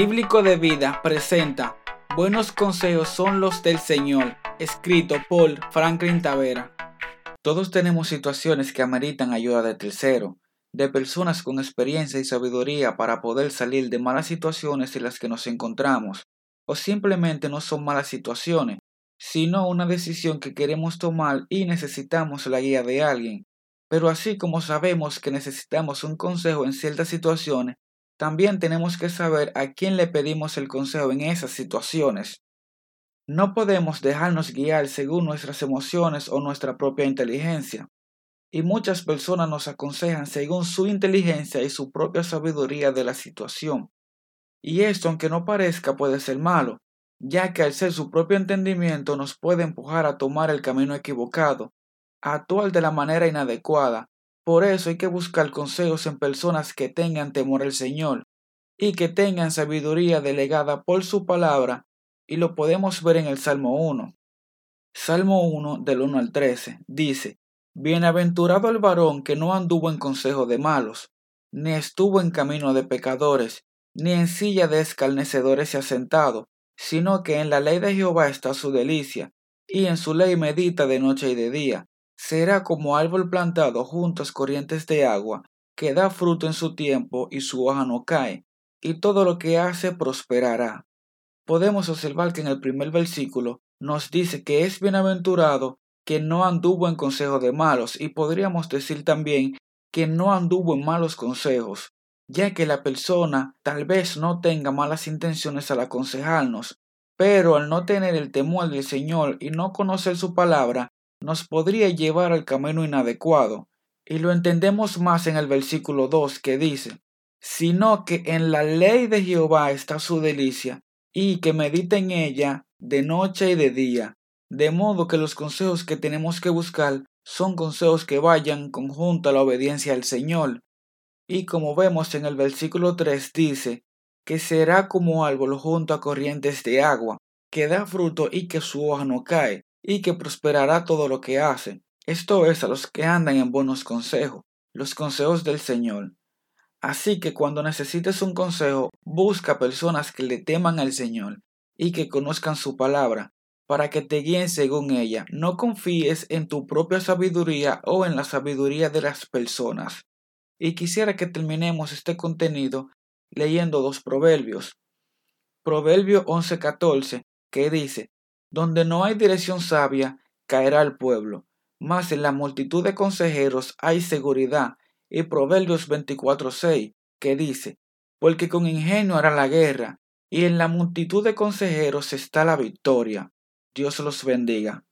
Bíblico de Vida presenta Buenos consejos son los del Señor, escrito por Franklin Tavera. Todos tenemos situaciones que ameritan ayuda de tercero, de personas con experiencia y sabiduría para poder salir de malas situaciones en las que nos encontramos, o simplemente no son malas situaciones, sino una decisión que queremos tomar y necesitamos la guía de alguien. Pero así como sabemos que necesitamos un consejo en ciertas situaciones, también tenemos que saber a quién le pedimos el consejo en esas situaciones. No podemos dejarnos guiar según nuestras emociones o nuestra propia inteligencia. Y muchas personas nos aconsejan según su inteligencia y su propia sabiduría de la situación. Y esto, aunque no parezca, puede ser malo, ya que al ser su propio entendimiento nos puede empujar a tomar el camino equivocado, a actuar de la manera inadecuada. Por eso hay que buscar consejos en personas que tengan temor al Señor y que tengan sabiduría delegada por su palabra, y lo podemos ver en el Salmo 1. Salmo 1 del 1 al 13 dice, Bienaventurado el varón que no anduvo en consejo de malos, ni estuvo en camino de pecadores, ni en silla de escarnecedores se ha sentado, sino que en la ley de Jehová está su delicia, y en su ley medita de noche y de día. Será como árbol plantado junto a corrientes de agua, que da fruto en su tiempo y su hoja no cae, y todo lo que hace prosperará. Podemos observar que en el primer versículo nos dice que es bienaventurado que no anduvo en consejo de malos, y podríamos decir también que no anduvo en malos consejos ya que la persona tal vez no tenga malas intenciones al aconsejarnos, pero al no tener el temor del Señor y no conocer su palabra, nos podría llevar al camino inadecuado. Y lo entendemos más en el versículo 2 que dice, sino que en la ley de Jehová está su delicia, y que medita en ella de noche y de día, de modo que los consejos que tenemos que buscar son consejos que vayan conjunto a la obediencia al Señor, y como vemos en el versículo 3 dice, que será como árbol junto a corrientes de agua, que da fruto y que su hoja no cae, y que prosperará todo lo que hace. Esto es a los que andan en buenos consejos, los consejos del Señor. Así que cuando necesites un consejo, busca personas que le teman al Señor y que conozcan su palabra, para que te guíen según ella. No confíes en tu propia sabiduría o en la sabiduría de las personas. Y quisiera que terminemos este contenido leyendo dos proverbios. Proverbio 11:14, que dice, Donde no hay dirección sabia, caerá el pueblo, mas en la multitud de consejeros hay seguridad. Y Proverbios 24:6, que dice, Porque con ingenio hará la guerra, y en la multitud de consejeros está la victoria. Dios los bendiga.